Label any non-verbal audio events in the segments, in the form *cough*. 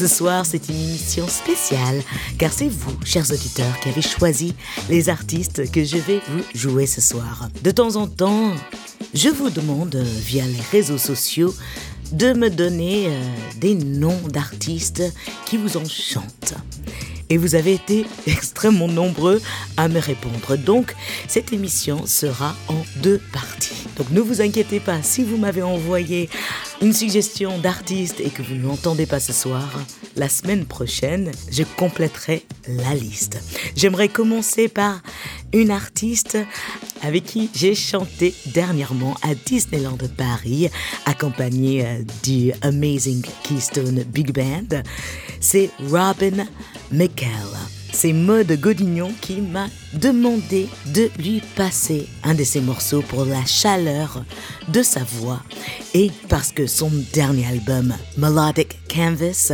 Ce soir, c'est une émission spéciale car c'est vous, chers auditeurs, qui avez choisi les artistes que je vais vous jouer ce soir. De temps en temps, je vous demande euh, via les réseaux sociaux de me donner euh, des noms d'artistes qui vous enchantent et vous avez été *laughs* extrêmement nombreux à me répondre. Donc, cette émission sera en deux parties. Donc, ne vous inquiétez pas, si vous m'avez envoyé une suggestion d'artiste et que vous ne l'entendez pas ce soir, la semaine prochaine, je compléterai la liste. J'aimerais commencer par une artiste avec qui j'ai chanté dernièrement à Disneyland Paris, accompagnée euh, du Amazing Keystone Big Band. C'est Robin McCall. C'est Maud Godignon qui m'a demandé de lui passer un de ses morceaux pour la chaleur de sa voix et parce que son dernier album, Melodic Canvas,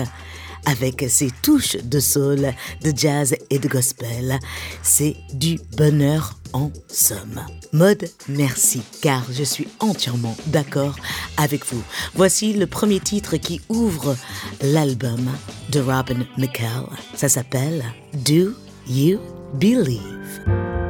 avec ses touches de soul, de jazz et de gospel. C'est du bonheur en somme. Mode merci, car je suis entièrement d'accord avec vous. Voici le premier titre qui ouvre l'album de Robin McCall. Ça s'appelle Do You Believe?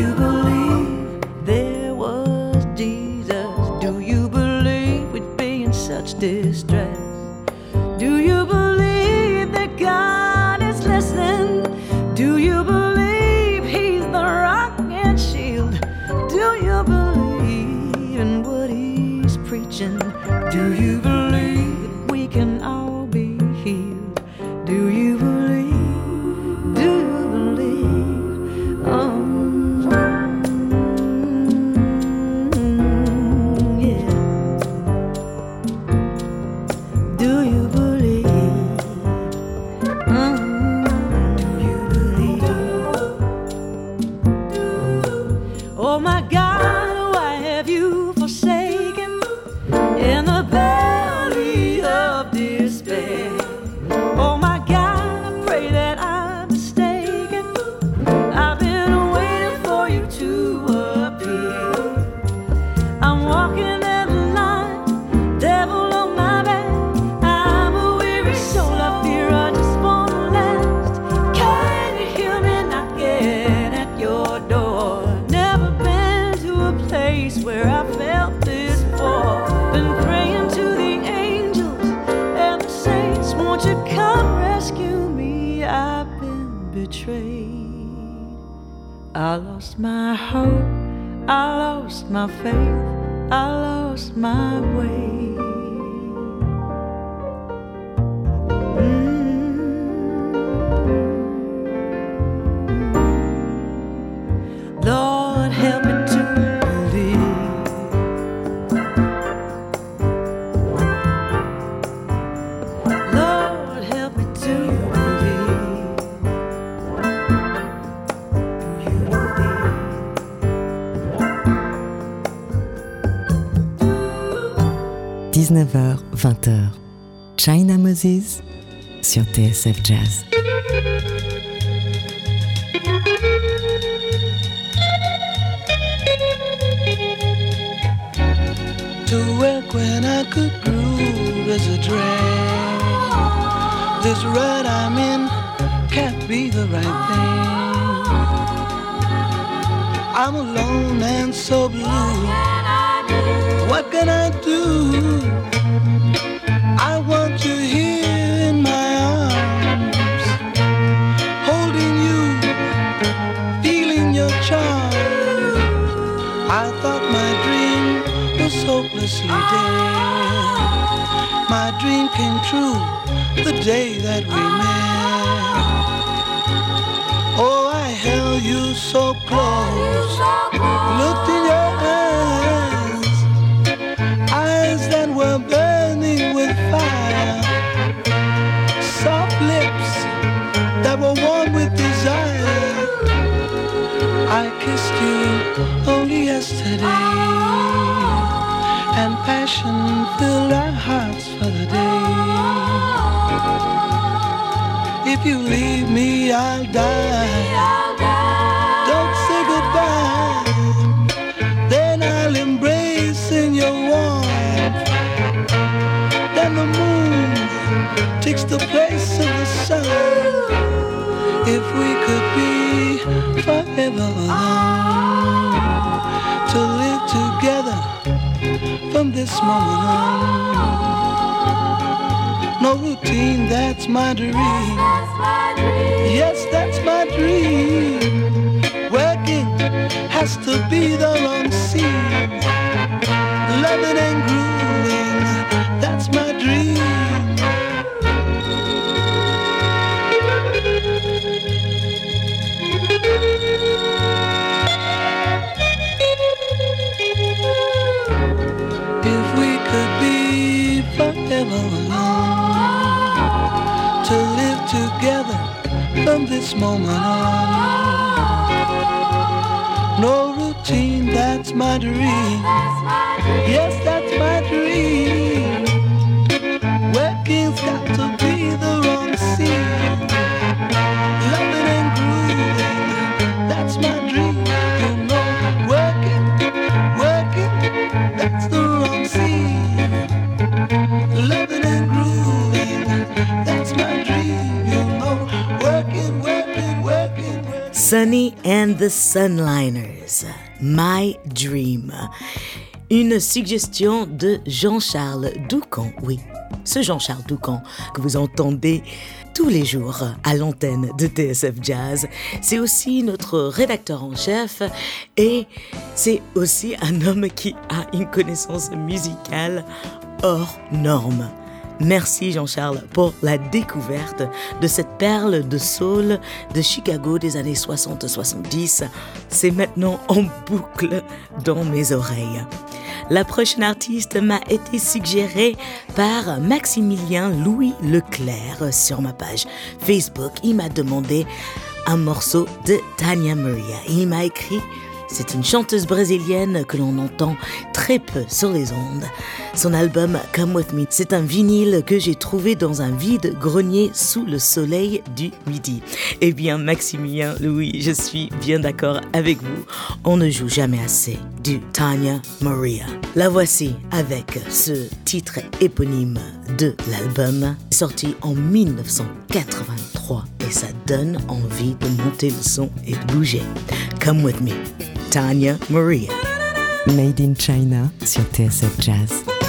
You believe there was Jesus, do you believe we'd be in such distress? Do you believe that God is listening? Do you believe He's the rock and shield? Do you believe in what He's preaching? Do you I lost my hope, I lost my faith, I lost my way. 19h, 20h. China Moses sur TSF Jazz. To work when I could as a. This I'm in can't be the right thing. I'm alone and so blue. What can I do? Hopelessly dead. My dream came true the day that we met. Oh, I held you so close, looked in your eyes, eyes that were burning with fire, soft lips that were warm with desire. I kissed you only yesterday, and passion filled our hearts for the day. If you leave me, I'll die. Don't say goodbye. Then I'll embrace in your warmth. Then the moon takes the place of the sun. If we could be forever alone, this moment on. No routine, that's my dream. Yes, that's my dream. Working has to be the wrong scene. Loving and grooving, that's my dream. Together from this moment on. No routine, that's my dream. Yes, that's my dream. Working's got to be the wrong scene. Sunny and the Sunliners, My Dream. Une suggestion de Jean-Charles Doucan, oui, ce Jean-Charles Doucan que vous entendez tous les jours à l'antenne de TSF Jazz. C'est aussi notre rédacteur en chef et c'est aussi un homme qui a une connaissance musicale hors norme. Merci Jean-Charles pour la découverte de cette perle de soul de Chicago des années 60-70. C'est maintenant en boucle dans mes oreilles. La prochaine artiste m'a été suggérée par Maximilien Louis Leclerc sur ma page Facebook. Il m'a demandé un morceau de Tania Maria. Il m'a écrit c'est une chanteuse brésilienne que l'on entend très peu sur les ondes. Son album Come With Me, c'est un vinyle que j'ai trouvé dans un vide grenier sous le soleil du midi. Eh bien, Maximilien Louis, je suis bien d'accord avec vous. On ne joue jamais assez du Tanya Maria. La voici avec ce titre éponyme de l'album, sorti en 1983 et ça donne envie de monter le son et de bouger. Come With Me. Tanya Maria. Made in China sur TSF Jazz.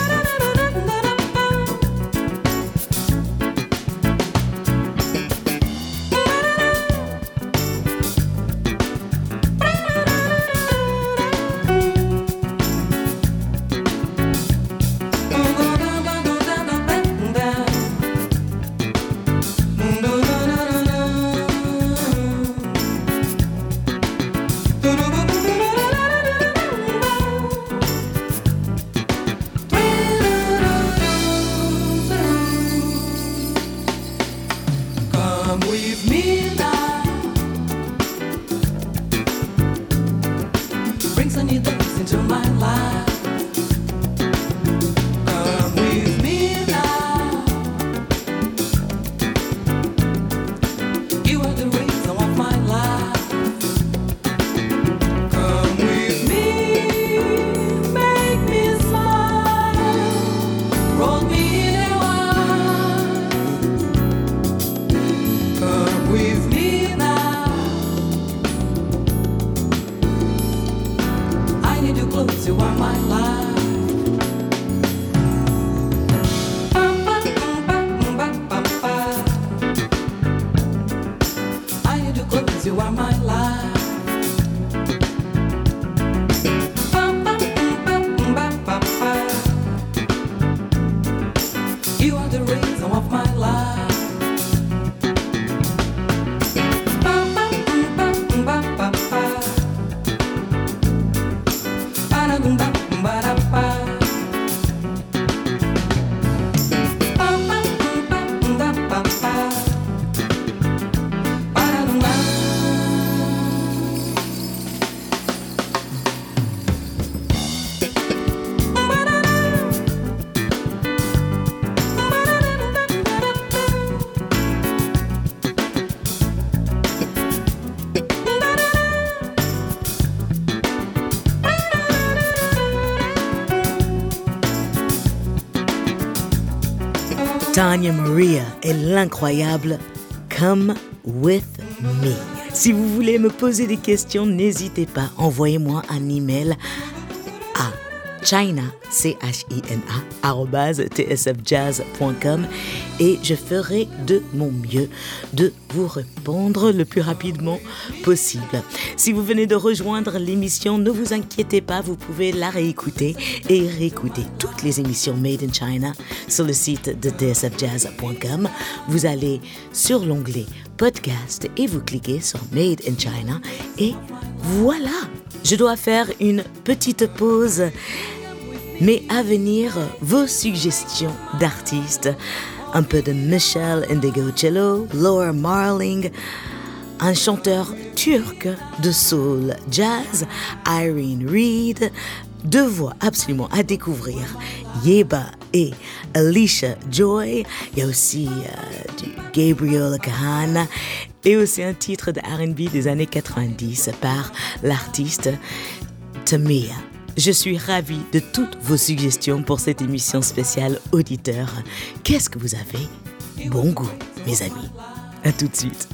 Maria et l'incroyable Come With Me. Si vous voulez me poser des questions, n'hésitez pas, envoyez-moi un email à china, c h i n a tsfjazz.com et je ferai de mon mieux de vous répondre le plus rapidement possible. Si vous venez de rejoindre l'émission, ne vous inquiétez pas, vous pouvez la réécouter et réécouter toutes les émissions Made in China sur le site de tsfjazz.com. Vous allez sur l'onglet podcast et vous cliquez sur Made in China et voilà. Je dois faire une petite pause, mais à venir, vos suggestions d'artistes. Un peu de Michelle Indigo-Cello, Laura Marling, un chanteur turc de soul jazz, Irene Reed, deux voix absolument à découvrir, Yeba et Alicia Joy. Il y a aussi euh, du Gabriel Kahana et aussi un titre de RB des années 90 par l'artiste Tamia. Je suis ravie de toutes vos suggestions pour cette émission spéciale auditeur. Qu'est-ce que vous avez? Bon goût, mes amis. À tout de suite.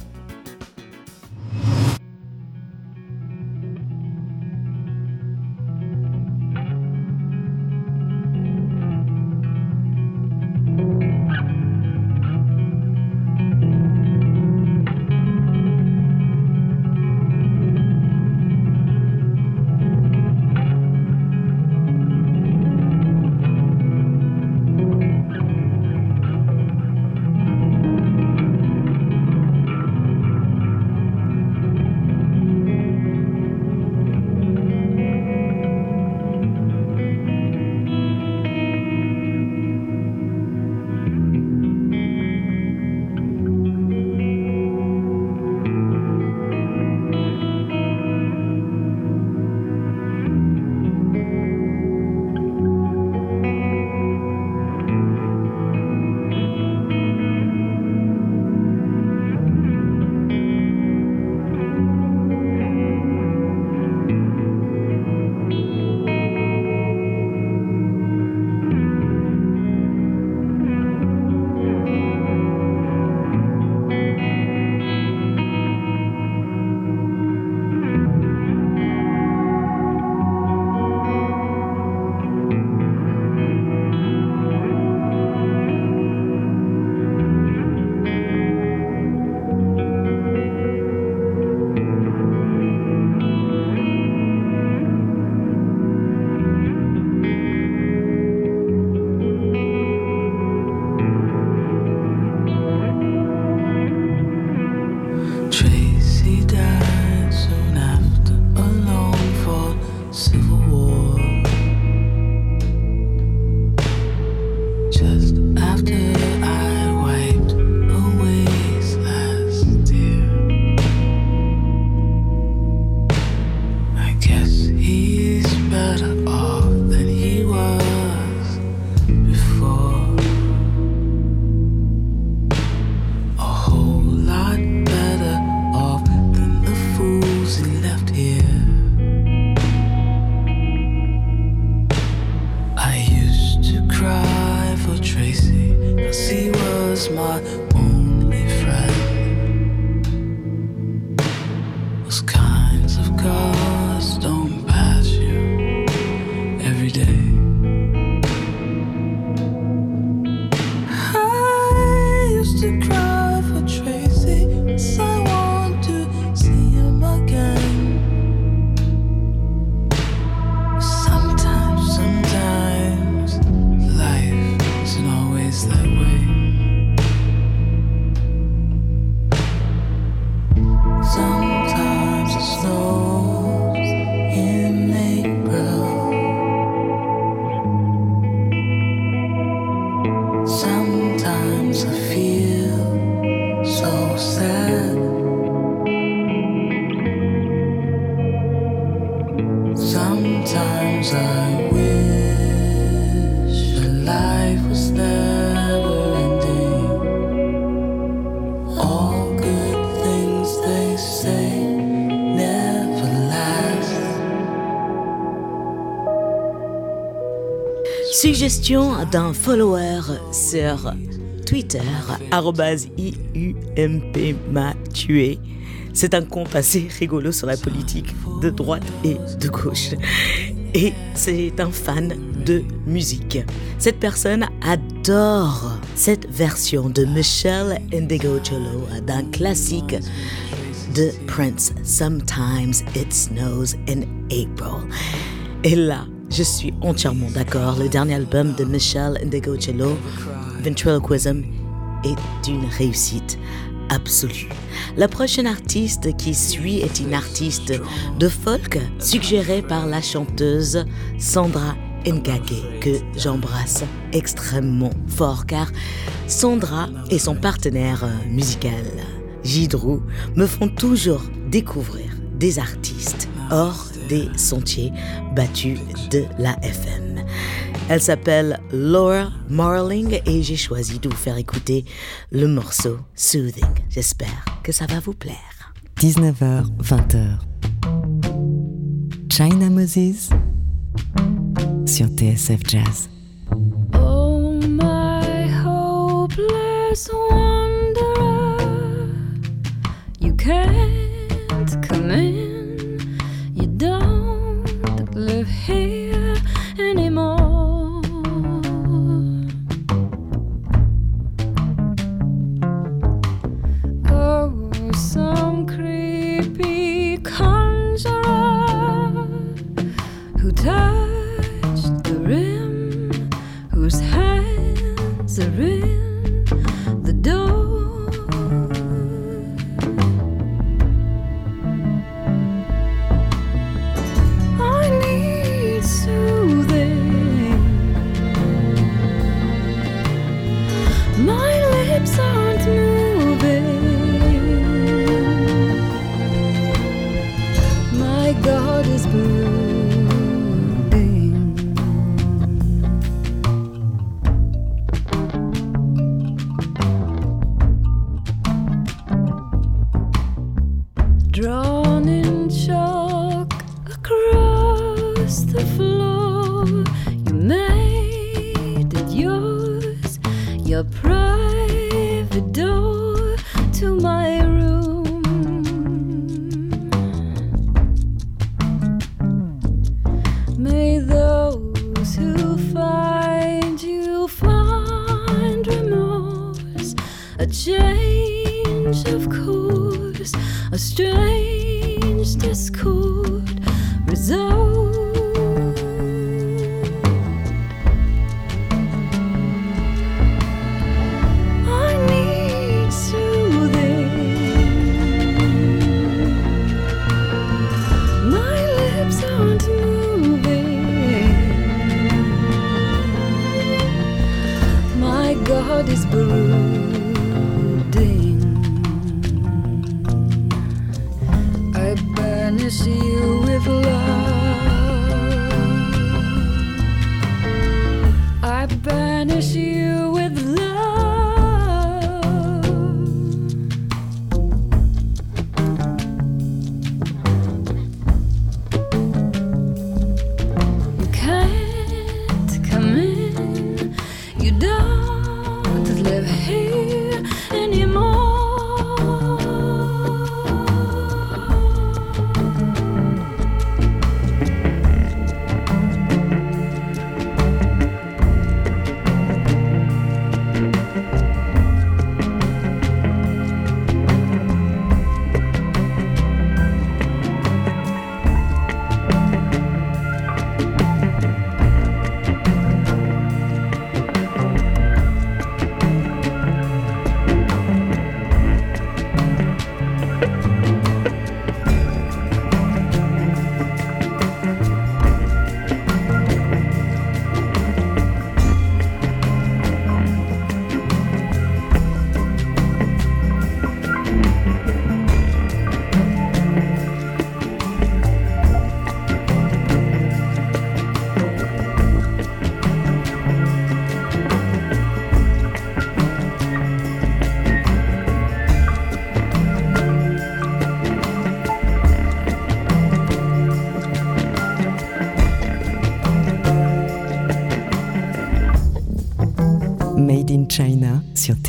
我。D'un follower sur Twitter, IUMP m'a tué. C'est un compte assez rigolo sur la politique de droite et de gauche. Et c'est un fan de musique. Cette personne adore cette version de Michelle Indigo-Cholo d'un classique de Prince, Sometimes It Snows in April. Et là, je suis entièrement d'accord. Le dernier album de Michelle Indigo-Cello, Ventriloquism, est une réussite absolue. La prochaine artiste qui suit est une artiste de folk suggérée par la chanteuse Sandra Ngake que j'embrasse extrêmement fort car Sandra et son partenaire musical Gidrou me font toujours découvrir des artistes des sentiers battus de la FM. Elle s'appelle Laura Marling et j'ai choisi de vous faire écouter le morceau Soothing. J'espère que ça va vous plaire. 19h, 20h. China Moses sur TSF Jazz. Oh, my hopeless wanderer, you can't come in. Here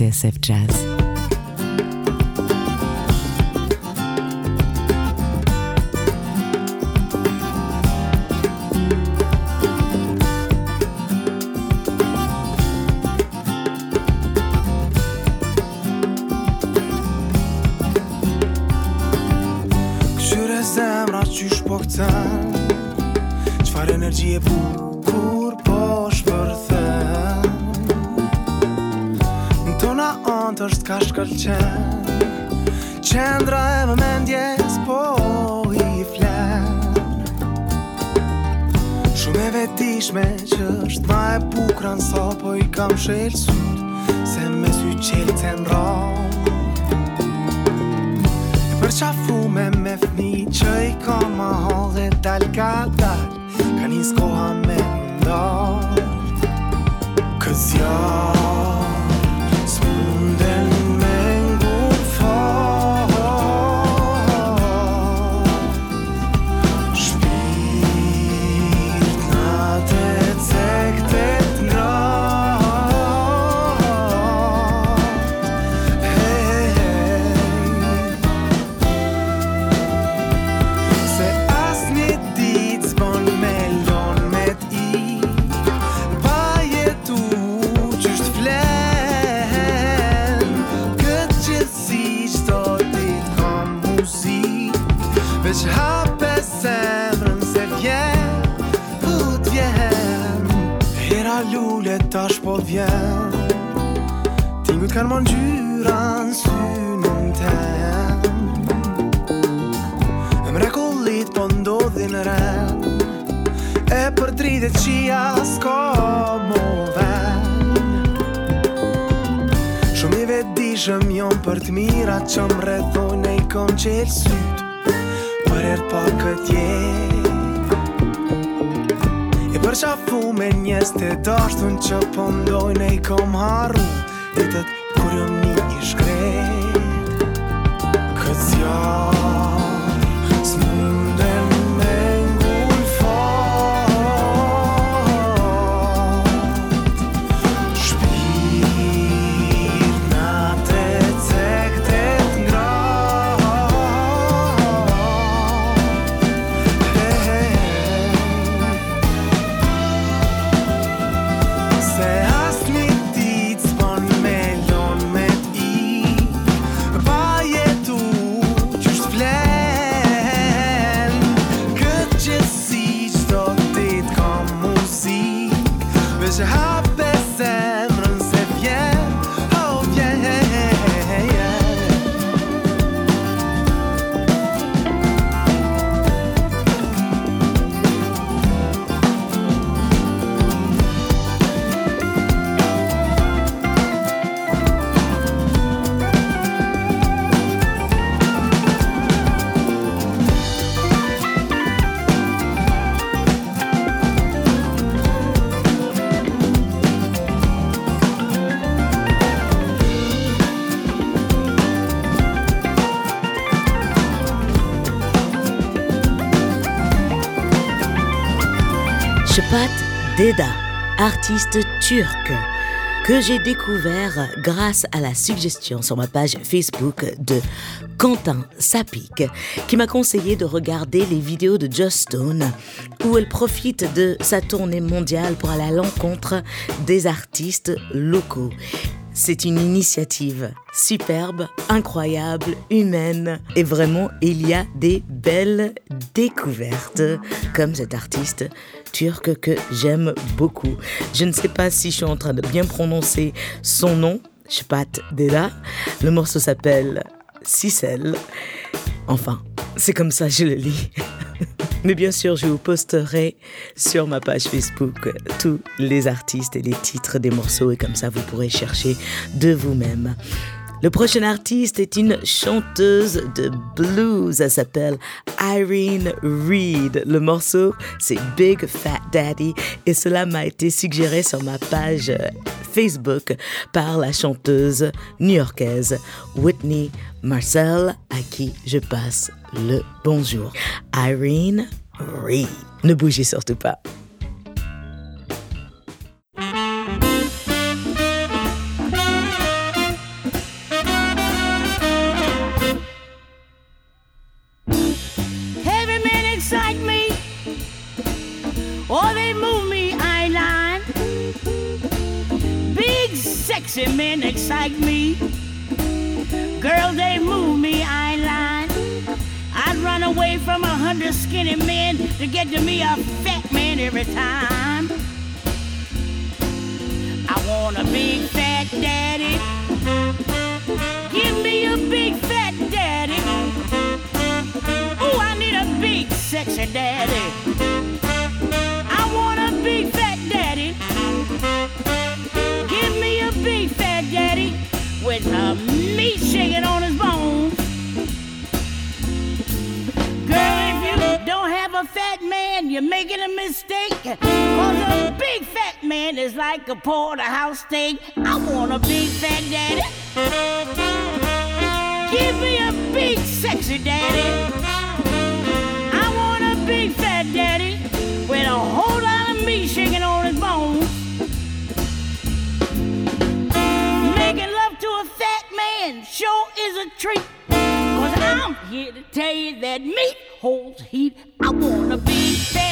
TSF Jazz. cherche tash po vjen. Tingut kanë mon gjyra në synën tem. E mrekullit po ndodhin ren E për dritet qia s'ka mo ven. Shumë i vetdishëm jon për të mirat që më rrethojnë e i kom qelë syt Për ert pa këtë jet Përqafu me njës të dashtun që po pëndojnë e i kom harru. Ditët kur jëm një i shkret Këtë zjarë. Deda, artiste turc, que j'ai découvert grâce à la suggestion sur ma page Facebook de Quentin Sapik, qui m'a conseillé de regarder les vidéos de Just Stone, où elle profite de sa tournée mondiale pour aller à l'encontre des artistes locaux. C'est une initiative superbe, incroyable, humaine et vraiment il y a des belles découvertes comme cet artiste turc que j'aime beaucoup. Je ne sais pas si je suis en train de bien prononcer son nom, Shpat Deda. Le morceau s'appelle Sissel. Enfin, c'est comme ça je le lis. *laughs* Mais bien sûr, je vous posterai sur ma page Facebook tous les artistes et les titres des morceaux et comme ça vous pourrez chercher de vous-même. Le prochain artiste est une chanteuse de blues. Elle s'appelle Irene Reed. Le morceau, c'est Big Fat Daddy et cela m'a été suggéré sur ma page Facebook par la chanteuse new-yorkaise Whitney Marcel à qui je passe le bonjour. Irene Reed. Ne bougez surtout pas. A porterhouse steak. I want a big fat daddy. Give me a big sexy daddy. I want a big fat daddy with a whole lot of meat shaking on his bones. Making love to a fat man sure is a treat. Cause I'm here to tell you that meat holds heat. I want a big fat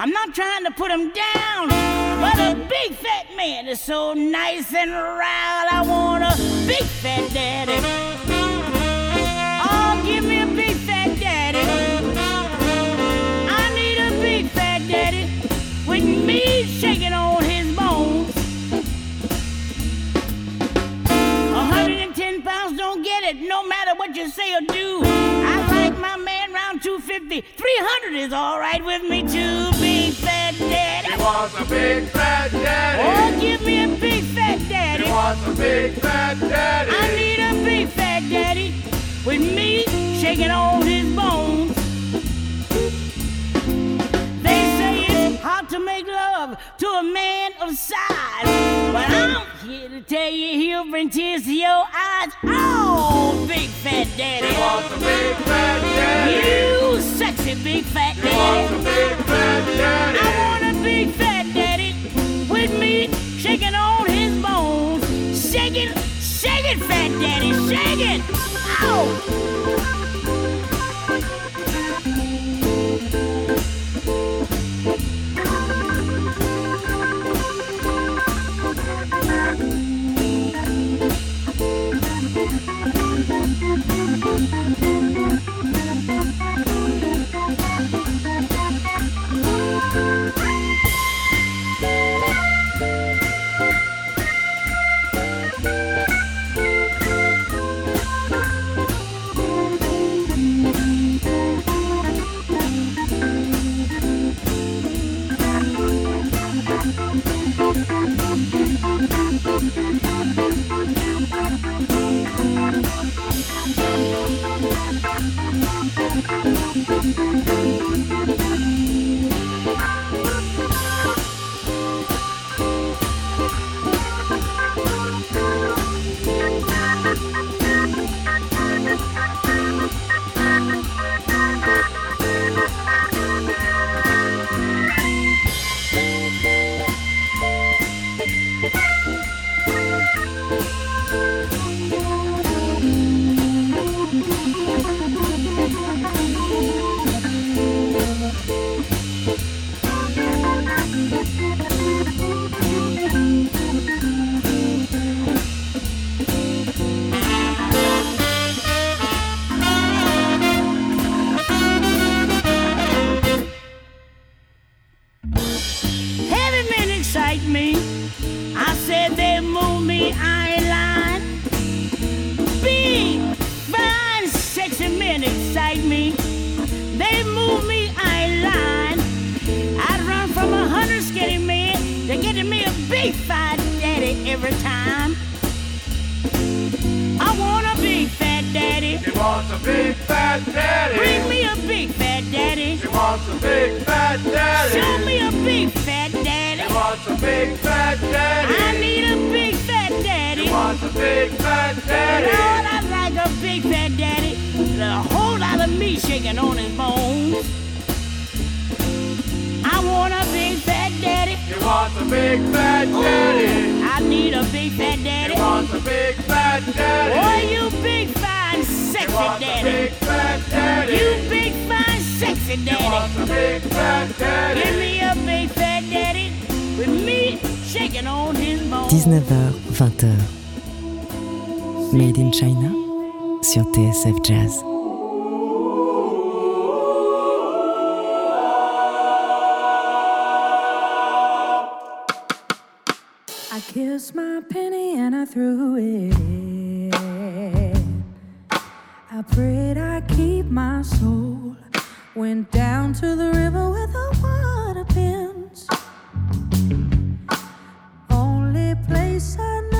I'm not trying to put him down. But a big fat man is so nice and round. I want a big fat daddy. Oh, give me a big fat daddy. I need a big fat daddy with meat shaking on his bones. 110 pounds don't get it, no matter what you say or do. 350. 300 is all right with me too. Big fat daddy. He wants a big fat daddy. Oh, give me a big fat daddy. He wants a big fat daddy. I need a big fat daddy with me shaking all his bones. Hard to make love to a man of size, but I'm here to tell you he'll bring tears to your eyes. Oh, big fat daddy. He wants a big fat daddy. You sexy big fat He wants a daddy. big fat daddy. I want a big fat daddy with meat shaking on his bones. Shake it, shake it, fat daddy, shake it. Ow! Every time. I want a big fat daddy. He wants a big fat daddy. Bring me a big fat daddy. He wants a big fat daddy. Show me a big fat daddy. He wants a big fat daddy. I need a big fat daddy. He wants a big fat daddy. Lord, I like a big fat daddy with a whole lot of meat shaking on his bones. I want a big fat daddy. He wants a big fat daddy? I need a big fat daddy. He wants a big fat daddy? Oh, you big fine sexy daddy. big fat daddy? You big fine sexy daddy. wants a big fat daddy? Give me a big fat daddy with me shaking on his bones. 19h, 20h. Made in China sur TSF Jazz. Kissed my penny and I threw it. in. I prayed I'd keep my soul. Went down to the river with a water bends. Only place I know.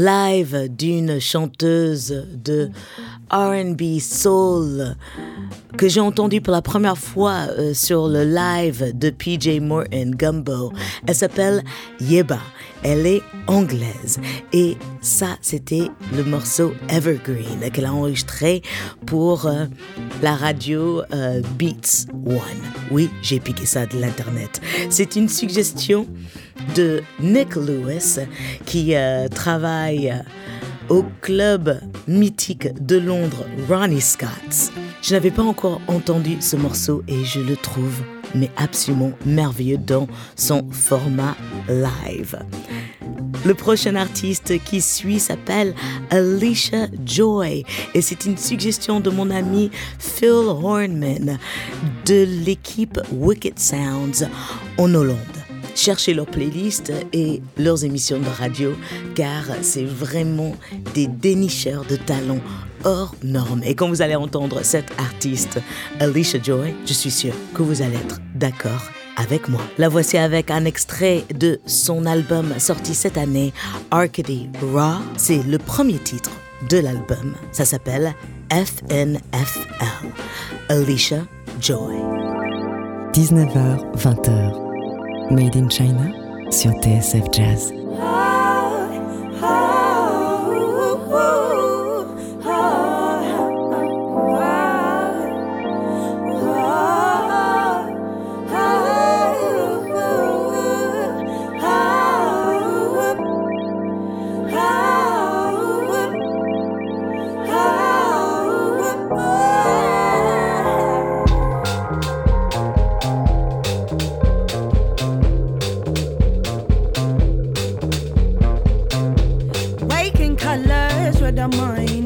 Live d'une chanteuse de RB Soul que j'ai entendu pour la première fois euh, sur le live de PJ Morton Gumbo. Elle s'appelle Yeba. Elle est anglaise. Et ça, c'était le morceau Evergreen qu'elle a enregistré pour euh, la radio euh, Beats One. Oui, j'ai piqué ça de l'Internet. C'est une suggestion de Nick Lewis qui euh, travaille au club mythique de Londres, Ronnie Scott's. Je n'avais pas encore entendu ce morceau et je le trouve mais absolument merveilleux dans son format live. Le prochain artiste qui suit s'appelle Alicia Joy et c'est une suggestion de mon ami Phil Hornman de l'équipe Wicked Sounds en Hollande. Cherchez leurs playlists et leurs émissions de radio car c'est vraiment des dénicheurs de talents hors normes. Et quand vous allez entendre cette artiste, Alicia Joy, je suis sûre que vous allez être d'accord avec moi. La voici avec un extrait de son album sorti cette année, Arcady Raw. C'est le premier titre de l'album. Ça s'appelle FNFL. Alicia Joy. 19h, 20h. Made in China sur TSF Jazz. other mind.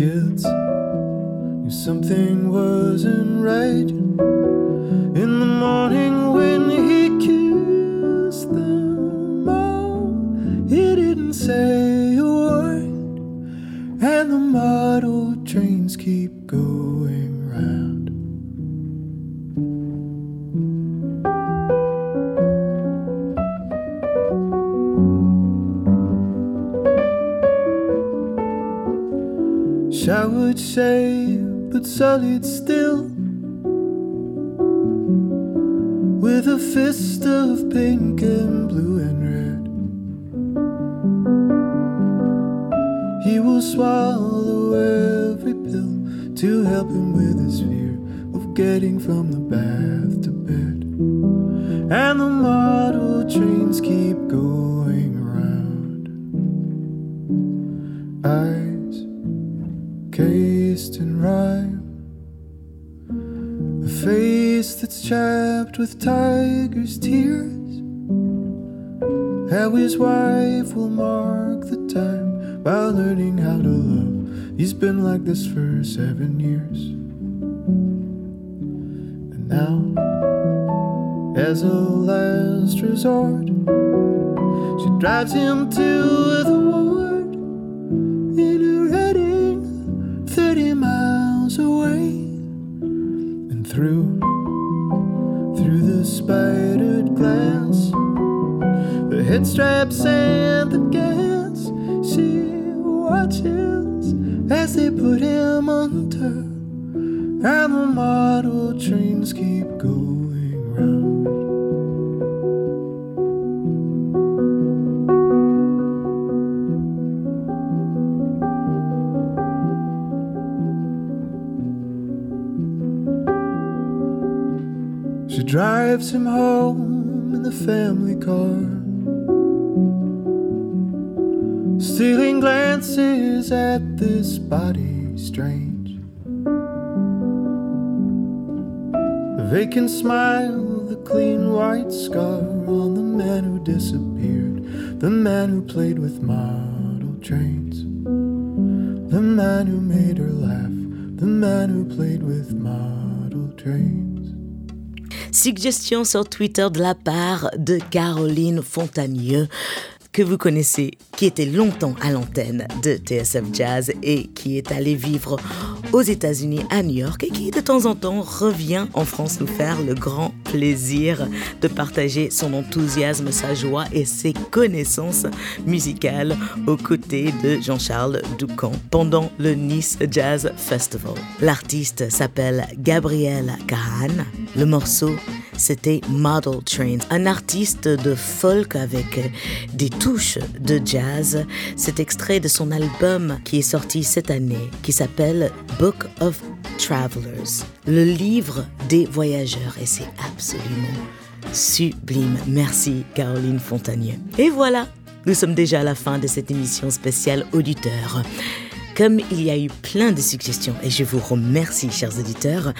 Kids knew something wasn't right. In the morning when he kissed them all, he didn't say a word, and the model trains keep Showered shade, but solid still. With a fist of pink and blue and red. He will swallow every pill to help him with his fear of getting from the bath to bed. and the model trains keep going round. In rhyme, a face that's chapped with tiger's tears. How his wife will mark the time by learning how to love. He's been like this for seven years. And now, as a last resort, she drives him to the ward through, through the spidered glass, the head straps and the gas, she watches as they put him under, and the model trains keep going drives him home in the family car. Stealing glances at this body strange. The vacant smile, the clean white scar on the man who disappeared. The man who played with model trains. The man who made her laugh. The man who played with model trains. Suggestion sur Twitter de la part de Caroline Fontagneux que vous connaissez, qui était longtemps à l'antenne de TSF Jazz et qui est allé vivre aux États-Unis, à New York, et qui de temps en temps revient en France nous faire le grand plaisir de partager son enthousiasme, sa joie et ses connaissances musicales aux côtés de Jean-Charles Doucan pendant le Nice Jazz Festival. L'artiste s'appelle Gabriel Kahan. Le morceau c'était Model Train, un artiste de folk avec des touches de jazz. Cet extrait de son album qui est sorti cette année, qui s'appelle Book of Travelers, le livre des voyageurs, et c'est absolument sublime. Merci Caroline Fontagneux. Et voilà, nous sommes déjà à la fin de cette émission spéciale auditeur. Comme il y a eu plein de suggestions et je vous remercie, chers auditeurs,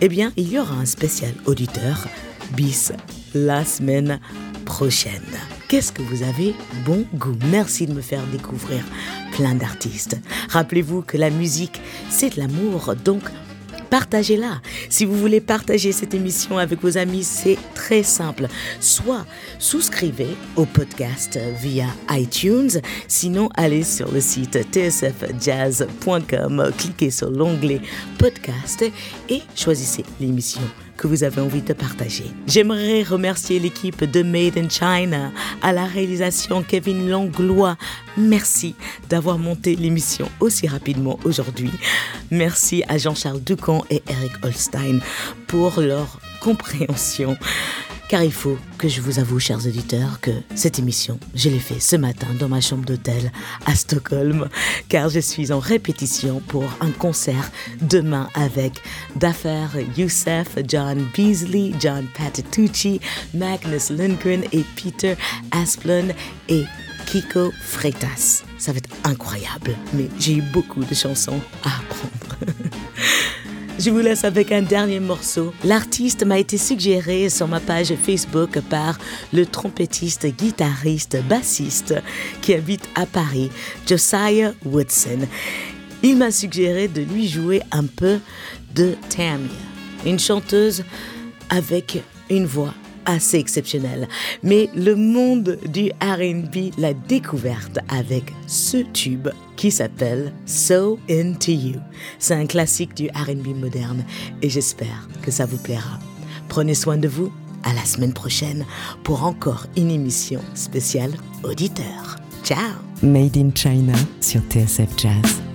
eh bien, il y aura un spécial auditeur bis la semaine prochaine. Qu'est-ce que vous avez bon goût? Merci de me faire découvrir plein d'artistes. Rappelez-vous que la musique, c'est de l'amour, donc partagez-la. Si vous voulez partager cette émission avec vos amis, c'est très simple. Soit souscrivez au podcast via iTunes, sinon allez sur le site tsfjazz.com, cliquez sur l'onglet podcast et choisissez l'émission que vous avez envie de partager. J'aimerais remercier l'équipe de Made in China, à la réalisation Kevin Langlois. Merci d'avoir monté l'émission aussi rapidement aujourd'hui. Merci à Jean-Charles Ducamp et Eric Holstein pour leur compréhension. Car il faut que je vous avoue, chers auditeurs, que cette émission, je l'ai fait ce matin dans ma chambre d'hôtel à Stockholm, car je suis en répétition pour un concert demain avec Dafer Youssef, John Beasley, John Patitucci, Magnus Lindgren et Peter Asplund et Kiko Freitas. Ça va être incroyable, mais j'ai eu beaucoup de chansons à apprendre. *laughs* Je vous laisse avec un dernier morceau. L'artiste m'a été suggéré sur ma page Facebook par le trompettiste, guitariste, bassiste qui habite à Paris, Josiah Woodson. Il m'a suggéré de lui jouer un peu de Tamia, une chanteuse avec une voix assez exceptionnelle. Mais le monde du RB l'a découverte avec ce tube qui s'appelle So Into You. C'est un classique du RB moderne et j'espère que ça vous plaira. Prenez soin de vous. À la semaine prochaine pour encore une émission spéciale auditeur. Ciao Made in China sur TSF Jazz.